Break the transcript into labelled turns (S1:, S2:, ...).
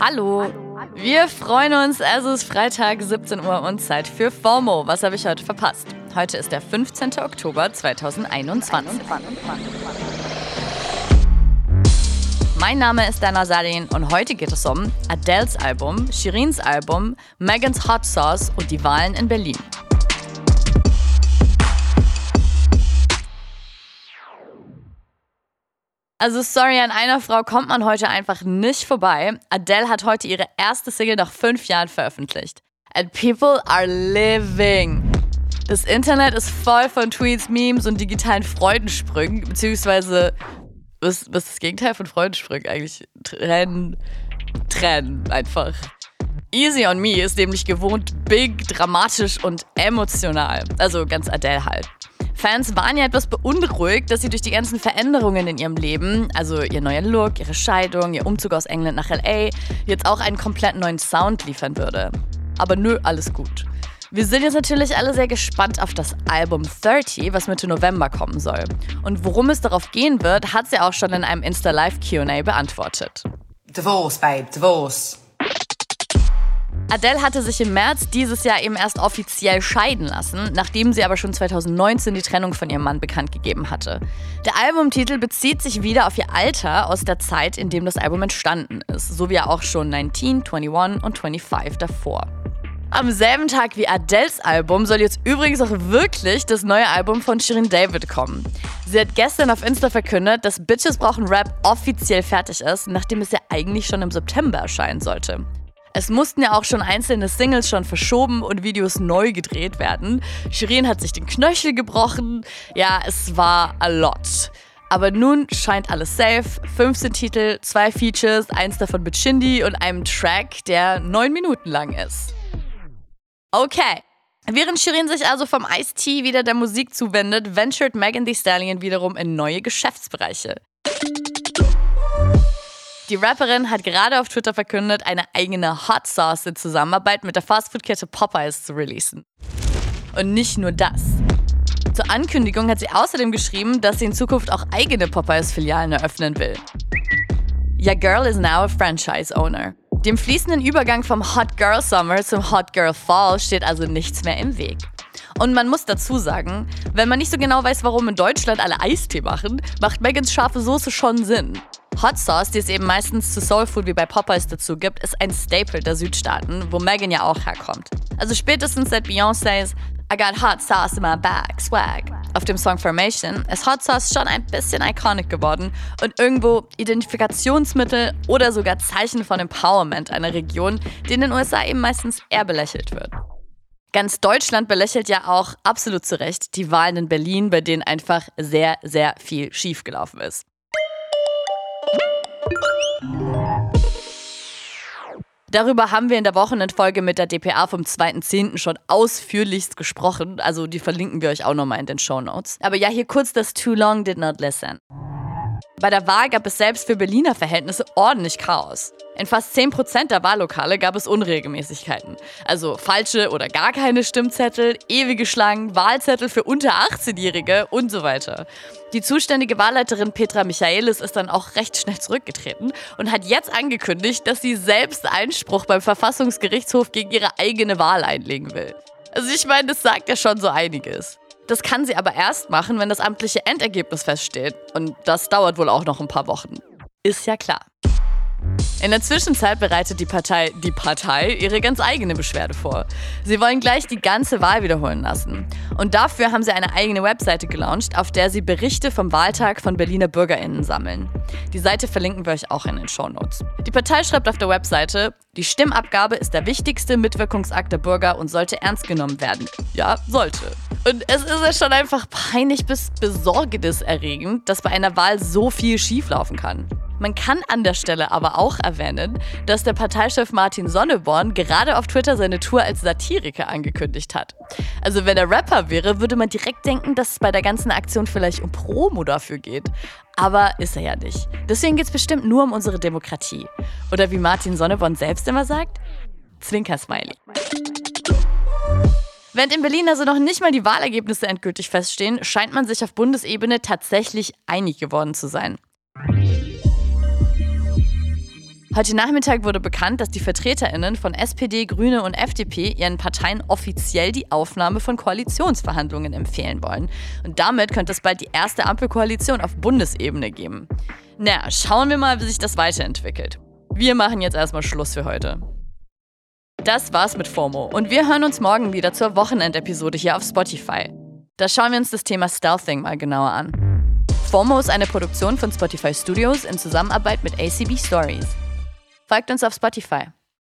S1: Hallo. Wir freuen uns, es ist Freitag, 17 Uhr und Zeit für FOMO. Was habe ich heute verpasst? Heute ist der 15. Oktober 2021. Mein Name ist Dana Salin und heute geht es um Adele's Album, Shirins Album, Megans Hot Sauce und die Wahlen in Berlin. Also sorry, an einer Frau kommt man heute einfach nicht vorbei. Adele hat heute ihre erste Single nach fünf Jahren veröffentlicht. And people are living. Das Internet ist voll von Tweets, Memes und digitalen Freudensprüngen, beziehungsweise was, was ist das Gegenteil von Freudensprüngen eigentlich? Trennen, trennen einfach. Easy on Me ist nämlich gewohnt big, dramatisch und emotional. Also ganz Adele halt. Fans waren ja etwas beunruhigt, dass sie durch die ganzen Veränderungen in ihrem Leben, also ihr neuer Look, ihre Scheidung, ihr Umzug aus England nach LA, jetzt auch einen komplett neuen Sound liefern würde. Aber nö, alles gut. Wir sind jetzt natürlich alle sehr gespannt auf das Album 30, was Mitte November kommen soll. Und worum es darauf gehen wird, hat sie auch schon in einem Insta-Live QA beantwortet.
S2: Divorce, babe, divorce.
S1: Adele hatte sich im März dieses Jahr eben erst offiziell scheiden lassen, nachdem sie aber schon 2019 die Trennung von ihrem Mann bekannt gegeben hatte. Der Albumtitel bezieht sich wieder auf ihr Alter aus der Zeit, in dem das Album entstanden ist, so wie er auch schon 19, 21 und 25 davor. Am selben Tag wie Adeles Album soll jetzt übrigens auch wirklich das neue Album von Shirin David kommen. Sie hat gestern auf Insta verkündet, dass Bitches brauchen Rap offiziell fertig ist, nachdem es ja eigentlich schon im September erscheinen sollte. Es mussten ja auch schon einzelne Singles schon verschoben und Videos neu gedreht werden. Shirin hat sich den Knöchel gebrochen. Ja, es war a lot. Aber nun scheint alles safe. 15 Titel, zwei Features, eins davon mit Shindy und einem Track, der neun Minuten lang ist. Okay. Während Shirin sich also vom Ice-T wieder der Musik zuwendet, ventured Megan Thee Stallion wiederum in neue Geschäftsbereiche. Die Rapperin hat gerade auf Twitter verkündet, eine eigene Hot Sauce in Zusammenarbeit mit der Fastfood-Kette Popeyes zu releasen. Und nicht nur das. Zur Ankündigung hat sie außerdem geschrieben, dass sie in Zukunft auch eigene Popeyes-Filialen eröffnen will. Your Girl is now a Franchise Owner. Dem fließenden Übergang vom Hot Girl Summer zum Hot Girl Fall steht also nichts mehr im Weg. Und man muss dazu sagen, wenn man nicht so genau weiß, warum in Deutschland alle Eistee machen, macht Megans scharfe Soße schon Sinn. Hot Sauce, die es eben meistens zu Soul Food wie bei Popeyes dazu gibt, ist ein Staple der Südstaaten, wo Megan ja auch herkommt. Also spätestens seit Beyoncé's I got hot sauce in my bag, swag. Auf dem Song Formation ist Hot Sauce schon ein bisschen iconic geworden und irgendwo Identifikationsmittel oder sogar Zeichen von Empowerment einer Region, die in den USA eben meistens eher belächelt wird. Ganz Deutschland belächelt ja auch absolut zu Recht die Wahlen in Berlin, bei denen einfach sehr, sehr viel schiefgelaufen ist. Darüber haben wir in der Wochenendfolge mit der DPA vom 2.10. schon ausführlichst gesprochen. Also die verlinken wir euch auch nochmal in den Show Notes. Aber ja, hier kurz das Too Long Did Not Listen. Bei der Wahl gab es selbst für Berliner Verhältnisse ordentlich Chaos. In fast 10% der Wahllokale gab es Unregelmäßigkeiten. Also falsche oder gar keine Stimmzettel, ewige Schlangen, Wahlzettel für unter 18-Jährige und so weiter. Die zuständige Wahlleiterin Petra Michaelis ist dann auch recht schnell zurückgetreten und hat jetzt angekündigt, dass sie selbst Einspruch beim Verfassungsgerichtshof gegen ihre eigene Wahl einlegen will. Also ich meine, das sagt ja schon so einiges. Das kann sie aber erst machen, wenn das amtliche Endergebnis feststeht. Und das dauert wohl auch noch ein paar Wochen. Ist ja klar. In der Zwischenzeit bereitet die Partei Die Partei ihre ganz eigene Beschwerde vor. Sie wollen gleich die ganze Wahl wiederholen lassen. Und dafür haben sie eine eigene Webseite gelauncht, auf der sie Berichte vom Wahltag von Berliner BürgerInnen sammeln. Die Seite verlinken wir euch auch in den Shownotes. Die Partei schreibt auf der Webseite, die Stimmabgabe ist der wichtigste Mitwirkungsakt der Bürger und sollte ernst genommen werden. Ja, sollte. Und es ist ja schon einfach peinlich bis besorgniserregend, dass bei einer Wahl so viel schieflaufen kann. Man kann an der Stelle aber auch erwähnen, dass der Parteichef Martin Sonneborn gerade auf Twitter seine Tour als Satiriker angekündigt hat. Also wenn er Rapper wäre, würde man direkt denken, dass es bei der ganzen Aktion vielleicht um Promo dafür geht. Aber ist er ja nicht. Deswegen geht es bestimmt nur um unsere Demokratie. Oder wie Martin Sonneborn selbst immer sagt, Zwinker-Smiley. Während in Berlin also noch nicht mal die Wahlergebnisse endgültig feststehen, scheint man sich auf Bundesebene tatsächlich einig geworden zu sein. Heute Nachmittag wurde bekannt, dass die VertreterInnen von SPD, Grüne und FDP ihren Parteien offiziell die Aufnahme von Koalitionsverhandlungen empfehlen wollen. Und damit könnte es bald die erste Ampelkoalition auf Bundesebene geben. Na, schauen wir mal, wie sich das weiterentwickelt. Wir machen jetzt erstmal Schluss für heute. Das war's mit FOMO und wir hören uns morgen wieder zur Wochenendepisode hier auf Spotify. Da schauen wir uns das Thema Stealthing mal genauer an. FOMO ist eine Produktion von Spotify Studios in Zusammenarbeit mit ACB Stories. Folgt uns auf Spotify.